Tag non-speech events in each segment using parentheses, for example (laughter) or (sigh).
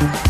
Thank you.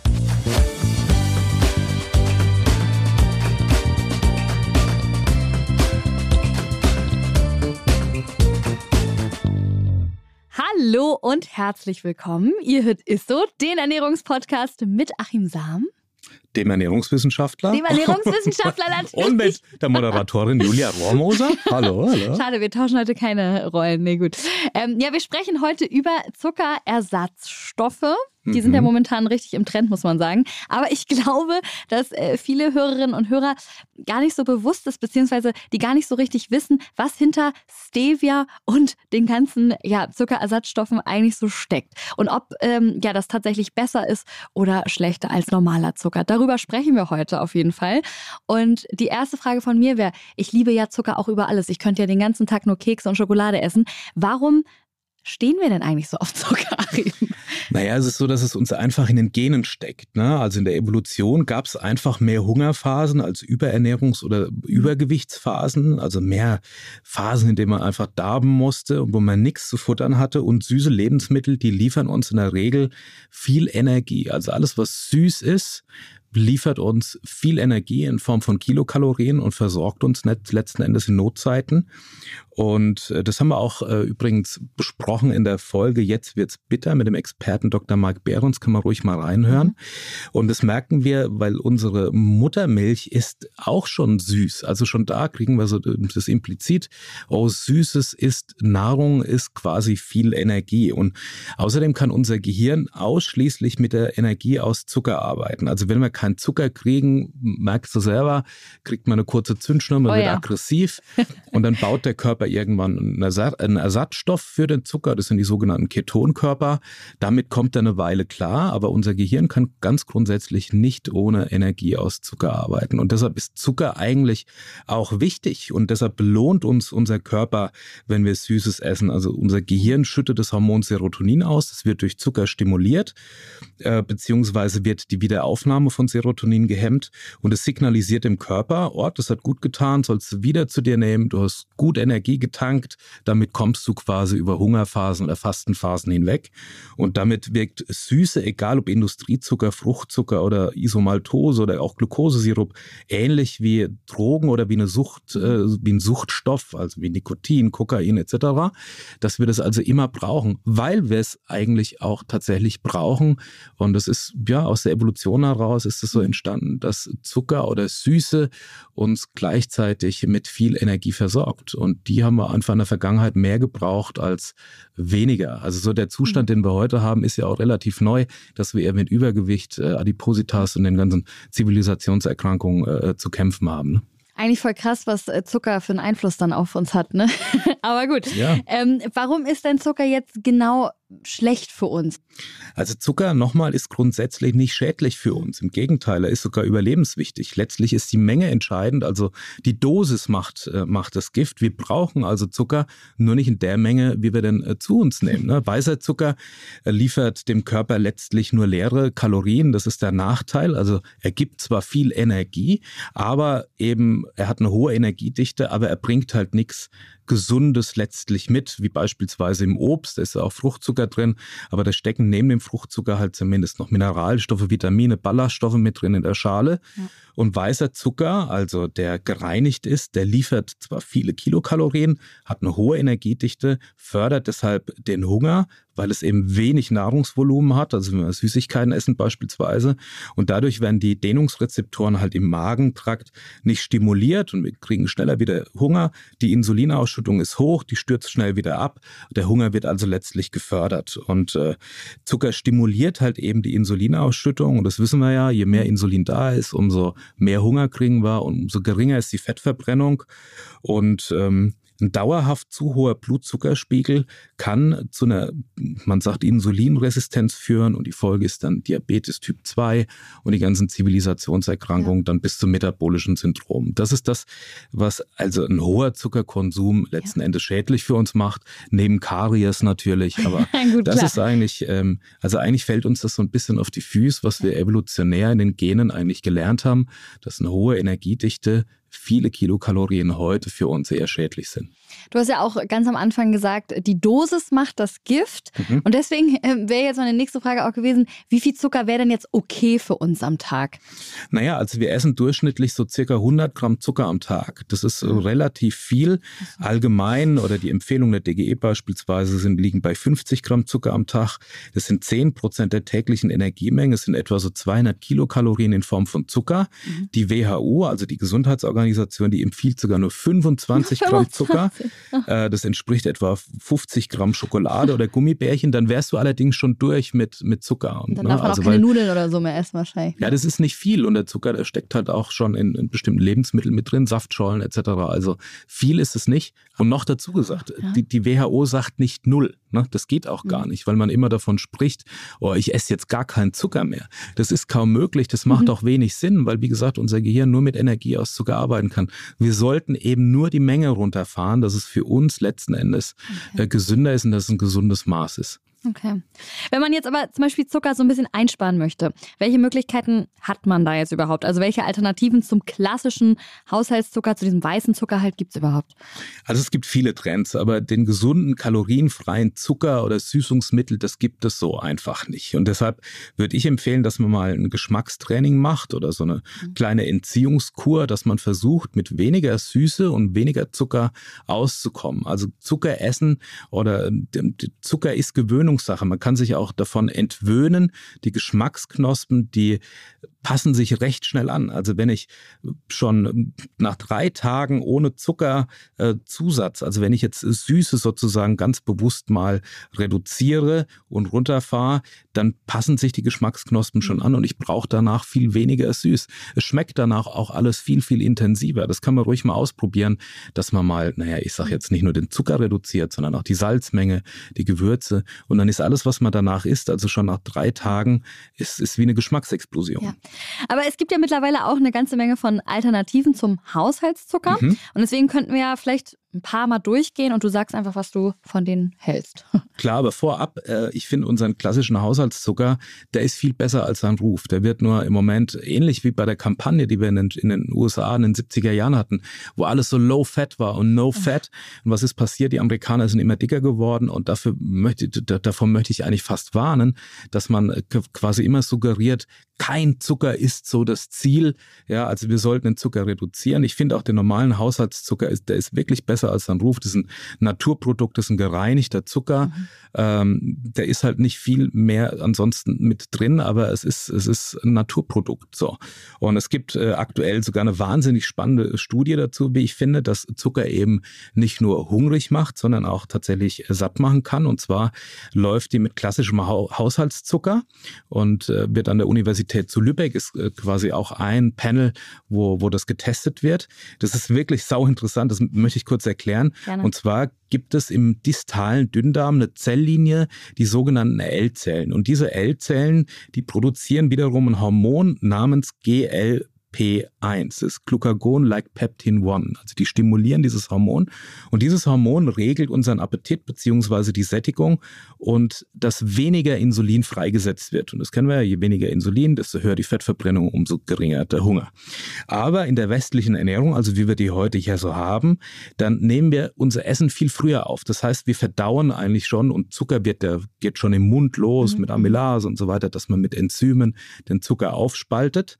Hallo und herzlich willkommen. Ihr hört Isso, den Ernährungspodcast mit Achim Sam. Dem Ernährungswissenschaftler. Dem Ernährungswissenschaftler (laughs) natürlich. Und mit der Moderatorin Julia Rohrmoser. Hallo, hallo. Schade, wir tauschen heute keine Rollen. Nee, gut. Ähm, ja, wir sprechen heute über Zuckerersatzstoffe. Die sind ja mhm. momentan richtig im Trend, muss man sagen. Aber ich glaube, dass äh, viele Hörerinnen und Hörer gar nicht so bewusst ist, beziehungsweise die gar nicht so richtig wissen, was hinter Stevia und den ganzen ja, Zuckerersatzstoffen eigentlich so steckt. Und ob ähm, ja, das tatsächlich besser ist oder schlechter als normaler Zucker. Darüber sprechen wir heute auf jeden Fall. Und die erste Frage von mir wäre, ich liebe ja Zucker auch über alles. Ich könnte ja den ganzen Tag nur Kekse und Schokolade essen. Warum stehen wir denn eigentlich so auf Zucker, Naja, es ist so, dass es uns einfach in den Genen steckt. Ne? Also in der Evolution gab es einfach mehr Hungerphasen als Überernährungs- oder Übergewichtsphasen. Also mehr Phasen, in denen man einfach darben musste und wo man nichts zu futtern hatte. Und süße Lebensmittel, die liefern uns in der Regel viel Energie. Also alles, was süß ist, liefert uns viel Energie in Form von Kilokalorien und versorgt uns nicht letzten Endes in Notzeiten. Und äh, das haben wir auch äh, übrigens besprochen in der Folge Jetzt wird's bitter mit dem Experten Dr. Mark Behrens, kann man ruhig mal reinhören. Mhm. Und das merken wir, weil unsere Muttermilch ist auch schon süß. Also schon da kriegen wir so das implizit, oh, Süßes ist Nahrung, ist quasi viel Energie. Und außerdem kann unser Gehirn ausschließlich mit der Energie aus Zucker arbeiten. Also wenn wir keinen Zucker kriegen, merkst du selber, kriegt man eine kurze Zündschnur, man oh, wird ja. aggressiv (laughs) und dann baut der Körper irgendwann einen, Ersatzstoff für den Zucker, das sind die sogenannten Ketonkörper. Damit kommt er eine Weile klar, aber unser Gehirn kann ganz grundsätzlich nicht ohne Energie aus Zucker arbeiten. Und deshalb ist Zucker eigentlich auch wichtig und deshalb belohnt uns unser Körper, wenn wir Süßes essen. Also unser Gehirn schüttet das Hormon Serotonin aus, das wird durch Zucker stimuliert, äh, beziehungsweise wird die Wiederaufnahme von Serotonin gehemmt und es signalisiert dem Körper, oh, das hat gut getan, sollst du wieder zu dir nehmen, du hast gut Energie getankt. Damit kommst du quasi über Hungerphasen oder Fastenphasen hinweg. Und damit wirkt Süße, egal ob Industriezucker, Fruchtzucker oder Isomaltose oder auch Glukosesirup, ähnlich wie Drogen oder wie eine Sucht, äh, wie ein Suchtstoff, also wie Nikotin, Kokain etc., dass wir das also immer brauchen, weil wir es eigentlich auch tatsächlich brauchen. Und das ist ja aus der Evolution heraus ist es so entstanden, dass Zucker oder Süße uns gleichzeitig mit viel Energie versorgt. Und die haben wir einfach in der Vergangenheit mehr gebraucht als weniger. Also so der Zustand, mhm. den wir heute haben, ist ja auch relativ neu, dass wir eher mit Übergewicht, äh, Adipositas und den ganzen Zivilisationserkrankungen äh, zu kämpfen haben. Ne? Eigentlich voll krass, was äh, Zucker für einen Einfluss dann auf uns hat, ne? (laughs) Aber gut. Ja. Ähm, warum ist denn Zucker jetzt genau schlecht für uns? Also Zucker nochmal ist grundsätzlich nicht schädlich für uns. Im Gegenteil, er ist sogar überlebenswichtig. Letztlich ist die Menge entscheidend, also die Dosis macht, äh, macht das Gift. Wir brauchen also Zucker, nur nicht in der Menge, wie wir denn äh, zu uns nehmen. Ne? Weißer Zucker äh, liefert dem Körper letztlich nur leere Kalorien. Das ist der Nachteil. Also er gibt zwar viel Energie, aber eben er hat eine hohe Energiedichte, aber er bringt halt nichts Gesundes letztlich mit, wie beispielsweise im Obst, da ist ja auch Fruchtzucker drin, aber da stecken neben dem Fruchtzucker halt zumindest noch Mineralstoffe, Vitamine, Ballaststoffe mit drin in der Schale. Ja. Und weißer Zucker, also der gereinigt ist, der liefert zwar viele Kilokalorien, hat eine hohe Energiedichte, fördert deshalb den Hunger, weil es eben wenig Nahrungsvolumen hat, also wenn wir Süßigkeiten essen beispielsweise. Und dadurch werden die Dehnungsrezeptoren halt im Magentrakt nicht stimuliert und wir kriegen schneller wieder Hunger. Die Insulinausschüttung ist hoch, die stürzt schnell wieder ab. Der Hunger wird also letztlich gefördert. Und äh, Zucker stimuliert halt eben die Insulinausschüttung. Und das wissen wir ja, je mehr Insulin da ist, umso mehr Hunger kriegen wir und umso geringer ist die Fettverbrennung. Und ähm, ein dauerhaft zu hoher Blutzuckerspiegel kann zu einer, man sagt, Insulinresistenz führen und die Folge ist dann Diabetes Typ 2 und die ganzen Zivilisationserkrankungen ja. dann bis zum metabolischen Syndrom. Das ist das, was also ein hoher Zuckerkonsum letzten ja. Endes schädlich für uns macht, neben Karies natürlich, (laughs) aber Gut, das klar. ist eigentlich, ähm, also eigentlich fällt uns das so ein bisschen auf die Füße, was wir evolutionär in den Genen eigentlich gelernt haben, dass eine hohe Energiedichte viele Kilokalorien heute für uns eher schädlich sind. Du hast ja auch ganz am Anfang gesagt, die Dosis macht das Gift. Mhm. Und deswegen äh, wäre jetzt meine nächste Frage auch gewesen, wie viel Zucker wäre denn jetzt okay für uns am Tag? Naja, also wir essen durchschnittlich so circa 100 Gramm Zucker am Tag. Das ist mhm. relativ viel. Allgemein oder die Empfehlungen der DGE beispielsweise sind, liegen bei 50 Gramm Zucker am Tag. Das sind 10 Prozent der täglichen Energiemenge. Es sind etwa so 200 Kilokalorien in Form von Zucker. Mhm. Die WHO, also die Gesundheitsorganisation, die empfiehlt sogar nur 25 (laughs) Gramm Zucker. (laughs) Äh, das entspricht etwa 50 Gramm Schokolade oder Gummibärchen. Dann wärst du allerdings schon durch mit, mit Zucker. Und, dann darf ne, man also auch keine weil, Nudeln oder so mehr essen wahrscheinlich. Ja, das ist nicht viel und der Zucker, der steckt halt auch schon in, in bestimmten Lebensmitteln mit drin, Saftschollen etc. Also viel ist es nicht. Und noch dazu gesagt, ja. die, die WHO sagt nicht null. Ne? Das geht auch gar mhm. nicht, weil man immer davon spricht, oh, ich esse jetzt gar keinen Zucker mehr. Das ist kaum möglich, das macht mhm. auch wenig Sinn, weil wie gesagt, unser Gehirn nur mit Energie aus Zucker arbeiten kann. Wir sollten eben nur die Menge runterfahren, dass es für uns letzten Endes okay. äh, gesünder ist und dass es ein gesundes Maß ist. Okay. Wenn man jetzt aber zum Beispiel Zucker so ein bisschen einsparen möchte, welche Möglichkeiten hat man da jetzt überhaupt? Also welche Alternativen zum klassischen Haushaltszucker, zu diesem weißen Zucker halt gibt es überhaupt? Also es gibt viele Trends, aber den gesunden, kalorienfreien Zucker oder Süßungsmittel, das gibt es so einfach nicht. Und deshalb würde ich empfehlen, dass man mal ein Geschmackstraining macht oder so eine mhm. kleine Entziehungskur, dass man versucht, mit weniger Süße und weniger Zucker auszukommen. Also Zucker essen oder Zucker ist Gewöhnung Gewöhnungssache. Man kann sich auch davon entwöhnen. Die Geschmacksknospen, die passen sich recht schnell an. Also wenn ich schon nach drei Tagen ohne Zuckerzusatz, äh, also wenn ich jetzt Süße sozusagen ganz bewusst mal reduziere und runterfahre, dann passen sich die Geschmacksknospen schon an und ich brauche danach viel weniger süß. Es schmeckt danach auch alles viel, viel intensiver. Das kann man ruhig mal ausprobieren, dass man mal, naja, ich sage jetzt nicht nur den Zucker reduziert, sondern auch die Salzmenge, die Gewürze und dann ist alles, was man danach isst, also schon nach drei Tagen, ist, ist wie eine Geschmacksexplosion. Ja. Aber es gibt ja mittlerweile auch eine ganze Menge von Alternativen zum Haushaltszucker. Mhm. Und deswegen könnten wir ja vielleicht ein paar Mal durchgehen und du sagst einfach, was du von denen hältst. (laughs) Klar, aber vorab, äh, ich finde unseren klassischen Haushaltszucker, der ist viel besser als sein Ruf. Der wird nur im Moment ähnlich wie bei der Kampagne, die wir in den, in den USA in den 70er Jahren hatten, wo alles so low fat war und no fat. Und was ist passiert? Die Amerikaner sind immer dicker geworden und dafür möchte, davon möchte ich eigentlich fast warnen, dass man äh, quasi immer suggeriert, kein Zucker ist so das Ziel. Ja, also wir sollten den Zucker reduzieren. Ich finde auch den normalen Haushaltszucker ist, der ist wirklich besser als sein Ruf. Das ist ein Naturprodukt, das ist ein gereinigter Zucker. Mhm. Ähm, der ist halt nicht viel mehr ansonsten mit drin, aber es ist, es ist ein Naturprodukt. So. Und es gibt äh, aktuell sogar eine wahnsinnig spannende Studie dazu, wie ich finde, dass Zucker eben nicht nur hungrig macht, sondern auch tatsächlich satt machen kann. Und zwar läuft die mit klassischem Haushaltszucker und äh, wird an der Universität zu Lübeck ist äh, quasi auch ein Panel, wo, wo das getestet wird. Das ist wirklich sau interessant, das möchte ich kurz erklären. Gerne. Und zwar gibt es im distalen Dünndarm eine Zelllinie, die sogenannten L-Zellen. Und diese L-Zellen, die produzieren wiederum ein Hormon namens GL P1, das Glucagon-like Peptin 1. Also die stimulieren dieses Hormon und dieses Hormon regelt unseren Appetit beziehungsweise die Sättigung und dass weniger Insulin freigesetzt wird. Und das kennen wir ja, je weniger Insulin, desto höher die Fettverbrennung, umso geringer der Hunger. Aber in der westlichen Ernährung, also wie wir die heute hier so haben, dann nehmen wir unser Essen viel früher auf. Das heißt, wir verdauen eigentlich schon und Zucker wird, der geht schon im Mund los mhm. mit Amylase und so weiter, dass man mit Enzymen den Zucker aufspaltet.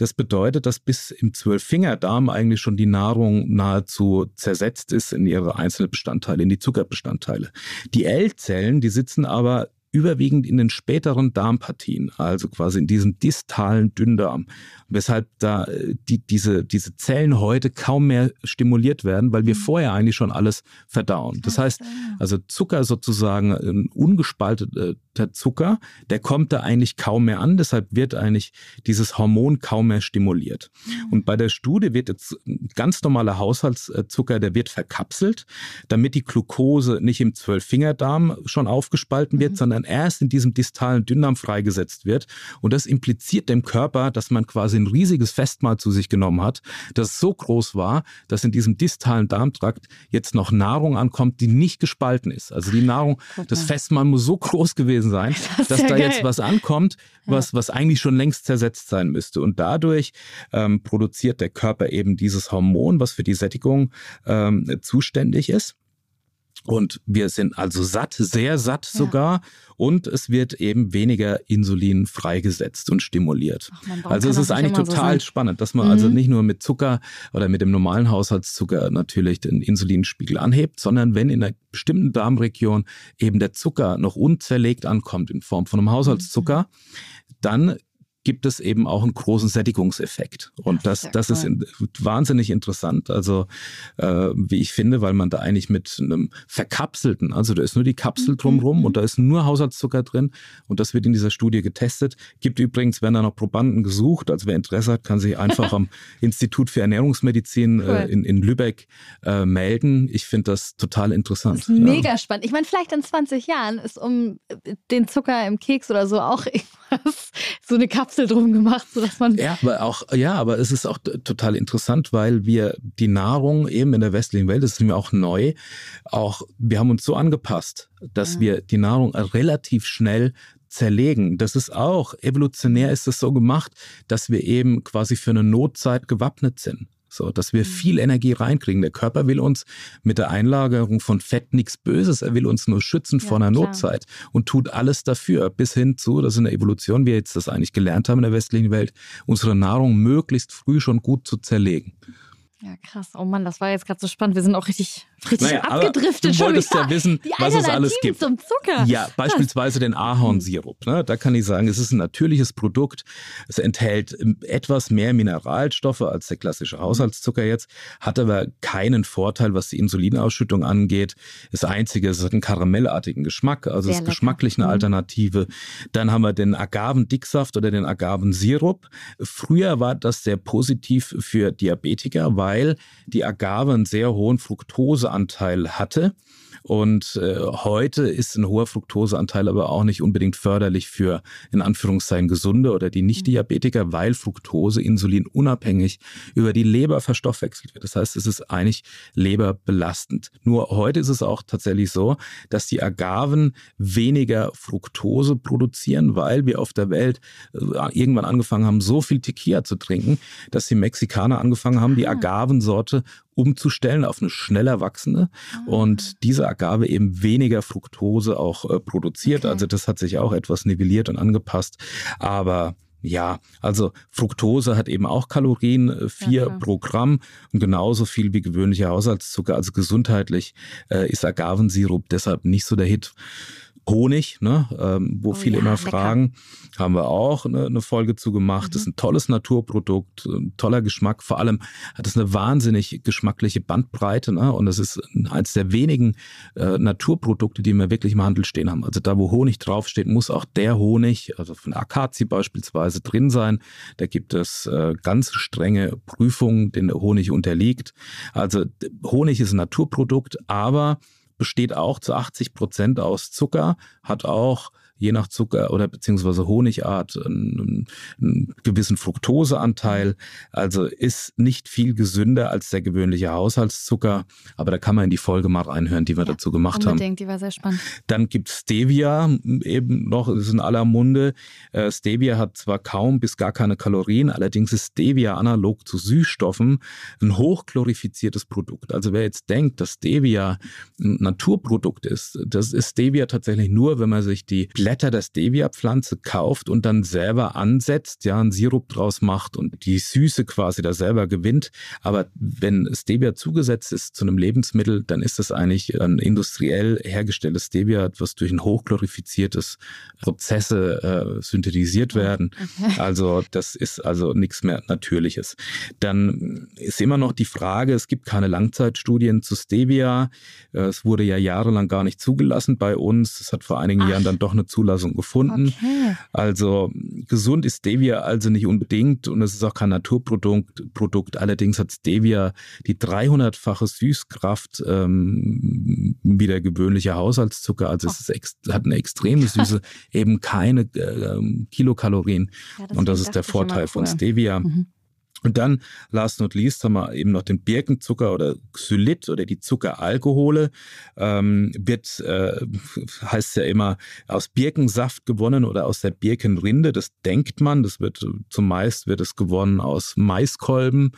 Das bedeutet, dass bis im Zwölffingerdarm eigentlich schon die Nahrung nahezu zersetzt ist in ihre einzelnen Bestandteile, in die Zuckerbestandteile. Die L-Zellen, die sitzen aber überwiegend in den späteren Darmpartien, also quasi in diesem distalen Dünndarm weshalb da äh, die, diese, diese Zellen heute kaum mehr stimuliert werden, weil wir mhm. vorher eigentlich schon alles verdauen. Das heißt, also Zucker sozusagen, ein ungespalteter Zucker, der kommt da eigentlich kaum mehr an, deshalb wird eigentlich dieses Hormon kaum mehr stimuliert. Mhm. Und bei der Studie wird jetzt ein ganz normaler Haushaltszucker, der wird verkapselt, damit die Glucose nicht im Zwölffingerdarm schon aufgespalten wird, mhm. Sondern erst in diesem distalen Dünndarm freigesetzt wird. Und das impliziert dem Körper, dass man quasi ein riesiges Festmahl zu sich genommen hat, das so groß war, dass in diesem distalen Darmtrakt jetzt noch Nahrung ankommt, die nicht gespalten ist. Also die Nahrung, das Festmahl muss so groß gewesen sein, (laughs) das dass ja da geil. jetzt was ankommt, was, was eigentlich schon längst zersetzt sein müsste. Und dadurch ähm, produziert der Körper eben dieses Hormon, was für die Sättigung ähm, zuständig ist. Und wir sind also satt, sehr satt ja. sogar. Und es wird eben weniger Insulin freigesetzt und stimuliert. Ach, also es ist eigentlich total so spannend, dass man also mhm. also nicht nur mit Zucker oder mit dem normalen Haushaltszucker natürlich den Insulinspiegel anhebt, sondern wenn in einer bestimmten Darmregion eben der Zucker noch unzerlegt ankommt in Form von einem Haushaltszucker, mhm. dann gibt es eben auch einen großen Sättigungseffekt. Und das, das, das ist in, wahnsinnig interessant. Also, äh, wie ich finde, weil man da eigentlich mit einem verkapselten, also da ist nur die Kapsel mhm, drumrum mhm. und da ist nur Haushaltszucker drin und das wird in dieser Studie getestet. Gibt übrigens, werden da noch Probanden gesucht. Also wer Interesse hat, kann sich einfach am (laughs) Institut für Ernährungsmedizin äh, cool. äh, in, in Lübeck äh, melden. Ich finde das total interessant. Das mega ja. spannend. Ich meine, vielleicht in 20 Jahren ist um den Zucker im Keks oder so auch so eine Kapsel drum gemacht, sodass man. Ja, aber auch, ja, aber es ist auch total interessant, weil wir die Nahrung eben in der westlichen Welt, das ist mir auch neu, auch, wir haben uns so angepasst, dass ja. wir die Nahrung relativ schnell zerlegen. Das ist auch, evolutionär ist es so gemacht, dass wir eben quasi für eine Notzeit gewappnet sind. So, dass wir mhm. viel Energie reinkriegen. Der Körper will uns mit der Einlagerung von Fett nichts Böses. Er will uns nur schützen ja, vor einer klar. Notzeit und tut alles dafür, bis hin zu, dass in der Evolution wir jetzt das eigentlich gelernt haben in der westlichen Welt, unsere Nahrung möglichst früh schon gut zu zerlegen. Ja, krass. Oh Mann, das war jetzt gerade so spannend. Wir sind auch richtig, richtig naja, abgedriftet. Du wolltest ja wissen, was es alles gibt. zum Zucker. Ja, beispielsweise den Ahornsirup. Ne? Da kann ich sagen, es ist ein natürliches Produkt. Es enthält ähm, etwas mehr Mineralstoffe als der klassische. Haushaltszucker jetzt, hat aber keinen Vorteil, was die Insulinausschüttung angeht. Das Einzige, es hat einen karamellartigen Geschmack, also Sehr ist geschmacklich eine mhm. Alternative. Dann haben wir den Agavendicksaft oder den Agavensirup. Früher war das sehr positiv für Diabetiker, weil die Agave einen sehr hohen Fructoseanteil hatte. Und äh, heute ist ein hoher Fructoseanteil aber auch nicht unbedingt förderlich für in Anführungszeichen gesunde oder die Nicht-Diabetiker, weil Fructose Insulin unabhängig über die Leber verstoffwechselt wird. Das heißt, es ist eigentlich leberbelastend. Nur heute ist es auch tatsächlich so, dass die Agaven weniger Fructose produzieren, weil wir auf der Welt äh, irgendwann angefangen haben, so viel Tequila zu trinken, dass die Mexikaner angefangen haben, die ah. Agavensorte umzustellen auf eine schneller wachsende ah. und diese Agave eben weniger Fructose auch äh, produziert. Okay. Also das hat sich auch etwas nivelliert und angepasst. Aber ja, also Fructose hat eben auch Kalorien, äh, vier ja, pro Gramm und genauso viel wie gewöhnlicher Haushaltszucker. Also gesundheitlich äh, ist Agavensirup deshalb nicht so der Hit. Honig, ne, ähm, wo oh, viele ja, immer lecker. fragen, haben wir auch eine, eine Folge zu gemacht. Mhm. Das ist ein tolles Naturprodukt, ein toller Geschmack. Vor allem hat es eine wahnsinnig geschmackliche Bandbreite ne? und das ist eines der wenigen äh, Naturprodukte, die wir wirklich im Handel stehen haben. Also da, wo Honig draufsteht, muss auch der Honig, also von Akazie beispielsweise, drin sein. Da gibt es äh, ganz strenge Prüfungen, denen der Honig unterliegt. Also Honig ist ein Naturprodukt, aber besteht auch zu 80 Prozent aus Zucker, hat auch je nach Zucker oder beziehungsweise Honigart einen, einen gewissen Fructoseanteil. Also ist nicht viel gesünder als der gewöhnliche Haushaltszucker. Aber da kann man in die Folge mal reinhören, die wir ja, dazu gemacht unbedingt, haben. Die war sehr spannend. Dann gibt es Stevia, eben noch, ist in aller Munde. Äh, Stevia hat zwar kaum bis gar keine Kalorien, allerdings ist Stevia analog zu Süßstoffen ein hochchlorifiziertes Produkt. Also wer jetzt denkt, dass Stevia ein Naturprodukt ist, das ist Stevia tatsächlich nur, wenn man sich die Blätter Blätter der Stevia-Pflanze kauft und dann selber ansetzt, ja, einen Sirup draus macht und die Süße quasi da selber gewinnt. Aber wenn Stevia zugesetzt ist zu einem Lebensmittel, dann ist das eigentlich ein industriell hergestelltes Stevia, was durch ein hochglorifiziertes Prozesse äh, synthetisiert werden. Okay. (laughs) Also das ist also nichts mehr Natürliches. Dann ist immer noch die Frage, es gibt keine Langzeitstudien zu Stevia. Äh, es wurde ja jahrelang gar nicht zugelassen bei uns. Es hat vor einigen Ach. Jahren dann doch eine Zulassung gefunden. Okay. Also gesund ist Stevia also nicht unbedingt und es ist auch kein Naturprodukt. Produkt. Allerdings hat Stevia die 300-fache Süßkraft ähm, wie der gewöhnliche Haushaltszucker. Also oh. es ist hat eine extreme (laughs) Süße, eben keine äh, Kilokalorien. Ja, und das ist der Vorteil cool. von Stevia. Mhm. Und dann, last not least, haben wir eben noch den Birkenzucker oder Xylit oder die Zuckeralkohole. Ähm, wird, äh, heißt ja immer, aus Birkensaft gewonnen oder aus der Birkenrinde. Das denkt man. Das wird zumeist wird es gewonnen aus Maiskolben.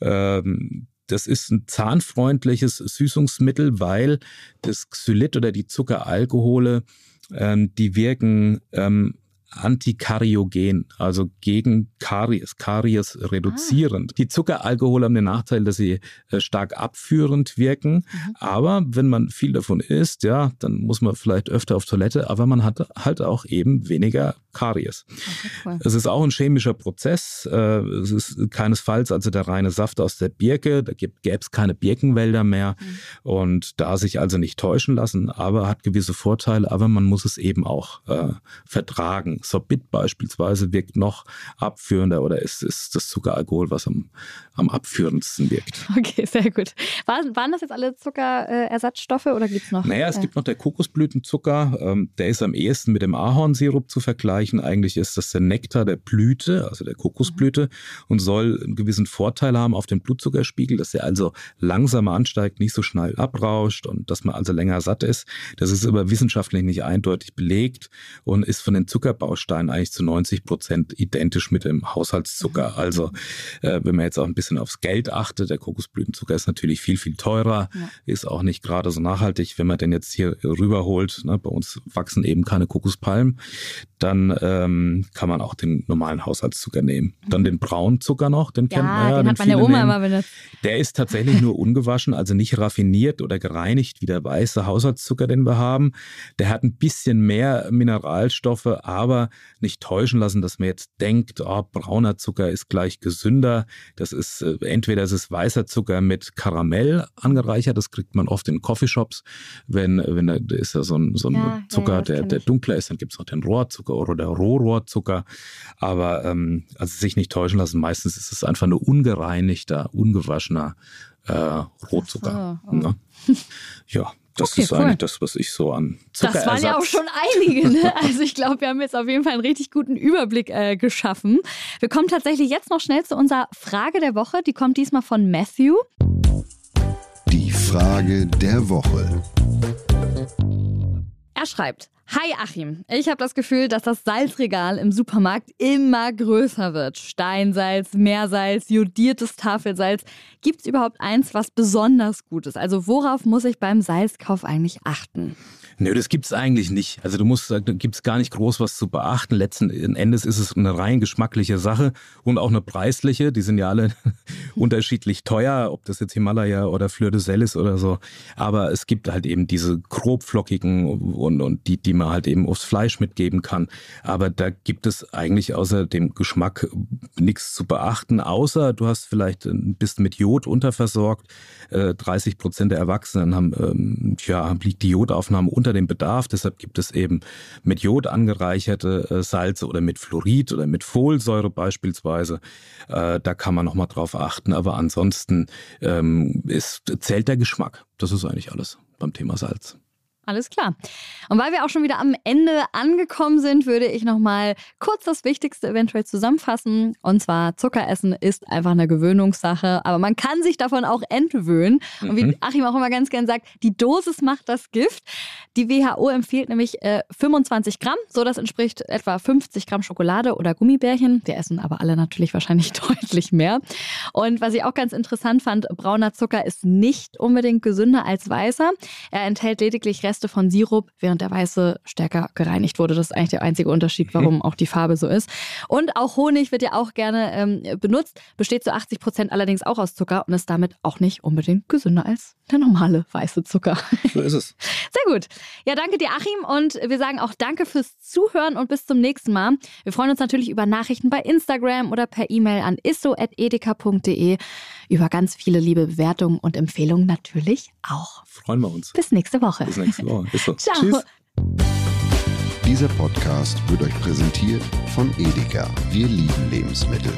Ähm, das ist ein zahnfreundliches Süßungsmittel, weil das Xylit oder die Zuckeralkohole, ähm, die wirken ähm, antikariogen, also gegen Karies, Karies reduzierend. Ah. Die Zuckeralkohole haben den Nachteil, dass sie äh, stark abführend wirken, mhm. aber wenn man viel davon isst, ja, dann muss man vielleicht öfter auf Toilette, aber man hat halt auch eben weniger Karies. Okay, cool. Es ist auch ein chemischer Prozess. Äh, es ist keinesfalls also der reine Saft aus der Birke. Da gäbe es keine Birkenwälder mehr mhm. und da sich also nicht täuschen lassen, aber hat gewisse Vorteile, aber man muss es eben auch äh, vertragen. Sorbit beispielsweise wirkt noch abführender oder ist, ist das Zuckeralkohol, was am, am abführendsten wirkt. Okay, sehr gut. Waren, waren das jetzt alle Zuckerersatzstoffe oder gibt es noch? Naja, es äh, gibt noch der Kokosblütenzucker. Ähm, der ist am ehesten mit dem Ahornsirup zu vergleichen. Eigentlich ist das der Nektar der Blüte, also der Kokosblüte, mhm. und soll einen gewissen Vorteil haben auf den Blutzuckerspiegel, dass er also langsamer ansteigt, nicht so schnell abrauscht und dass man also länger satt ist. Das ist aber wissenschaftlich nicht eindeutig belegt und ist von den Zuckerbausteinen eigentlich zu 90 Prozent identisch mit dem Haushaltszucker. Mhm. Also äh, wenn man jetzt auch ein bisschen aufs Geld achtet, der Kokosblütenzucker ist natürlich viel, viel teurer, ja. ist auch nicht gerade so nachhaltig. Wenn man den jetzt hier rüberholt, ne, bei uns wachsen eben keine Kokospalmen, dann ähm, kann man auch den normalen Haushaltszucker nehmen. Dann den braunen Zucker noch, den ja, kennt man ja. Den, den hat meine Oma nehmen. immer benutzt. Der ist tatsächlich nur ungewaschen, also nicht raffiniert oder gereinigt wie der weiße Haushaltszucker, den wir haben. Der hat ein bisschen mehr Mineralstoffe, aber nicht täuschen lassen, dass man jetzt denkt, oh, brauner Zucker ist gleich gesünder. Das ist äh, entweder es ist weißer Zucker mit Karamell angereichert, das kriegt man oft in Coffeeshops, wenn wenn da ist ja so ein, so ein ja, Zucker, ja, der, der dunkler ist, dann gibt es noch den Rohrzucker oder der Rohrohrzucker. Aber ähm, also sich nicht täuschen lassen, meistens ist es einfach nur ungereinigter, ungewaschener äh, Rohzucker. So, oh. ne? Ja, das okay, ist cool. eigentlich das, was ich so an Zuckerersatz... Das waren ja auch schon einige. Ne? (laughs) Also ich glaube, wir haben jetzt auf jeden Fall einen richtig guten Überblick äh, geschaffen. Wir kommen tatsächlich jetzt noch schnell zu unserer Frage der Woche. Die kommt diesmal von Matthew. Die Frage der Woche. Er schreibt, Hi Achim, ich habe das Gefühl, dass das Salzregal im Supermarkt immer größer wird. Steinsalz, Meersalz, jodiertes Tafelsalz. Gibt es überhaupt eins, was besonders gut ist? Also worauf muss ich beim Salzkauf eigentlich achten? Nö, das gibt's eigentlich nicht. Also du musst, da gibt's gar nicht groß was zu beachten. Letzten Endes ist es eine rein geschmackliche Sache und auch eine preisliche. Die sind ja alle (laughs) unterschiedlich teuer, ob das jetzt Himalaya oder Fleur de Sel ist oder so. Aber es gibt halt eben diese grobflockigen und, und die, die man halt eben aufs Fleisch mitgeben kann. Aber da gibt es eigentlich außer dem Geschmack nichts zu beachten, außer du hast vielleicht ein bisschen mit Jod unterversorgt. 30 äh, Prozent der Erwachsenen haben, ähm, liegt die Jodaufnahme unter unter dem Bedarf. Deshalb gibt es eben mit Jod angereicherte äh, Salze oder mit Fluorid oder mit Folsäure beispielsweise. Äh, da kann man nochmal drauf achten. Aber ansonsten ähm, ist, zählt der Geschmack. Das ist eigentlich alles beim Thema Salz. Alles klar. Und weil wir auch schon wieder am Ende angekommen sind, würde ich nochmal kurz das Wichtigste eventuell zusammenfassen. Und zwar, Zucker essen ist einfach eine Gewöhnungssache, aber man kann sich davon auch entwöhnen. Und wie mhm. Achim auch immer ganz gern sagt, die Dosis macht das Gift. Die WHO empfiehlt nämlich äh, 25 Gramm, so das entspricht etwa 50 Gramm Schokolade oder Gummibärchen. Wir essen aber alle natürlich wahrscheinlich (laughs) deutlich mehr. Und was ich auch ganz interessant fand, brauner Zucker ist nicht unbedingt gesünder als weißer. Er enthält lediglich Rest Reste von Sirup, während der weiße stärker gereinigt wurde. Das ist eigentlich der einzige Unterschied, mhm. warum auch die Farbe so ist. Und auch Honig wird ja auch gerne ähm, benutzt, besteht zu 80 Prozent allerdings auch aus Zucker und ist damit auch nicht unbedingt gesünder als der normale weiße Zucker. So ist es. (laughs) Sehr gut. Ja, danke dir, Achim. Und wir sagen auch danke fürs Zuhören und bis zum nächsten Mal. Wir freuen uns natürlich über Nachrichten bei Instagram oder per E-Mail an isso.edeka.de. Über ganz viele liebe Bewertungen und Empfehlungen natürlich auch. Freuen wir uns. Bis nächste Woche. Bis nächste Woche. Bis so. (laughs) Ciao. Tschüss. Dieser Podcast wird euch präsentiert von Edeka. Wir lieben Lebensmittel.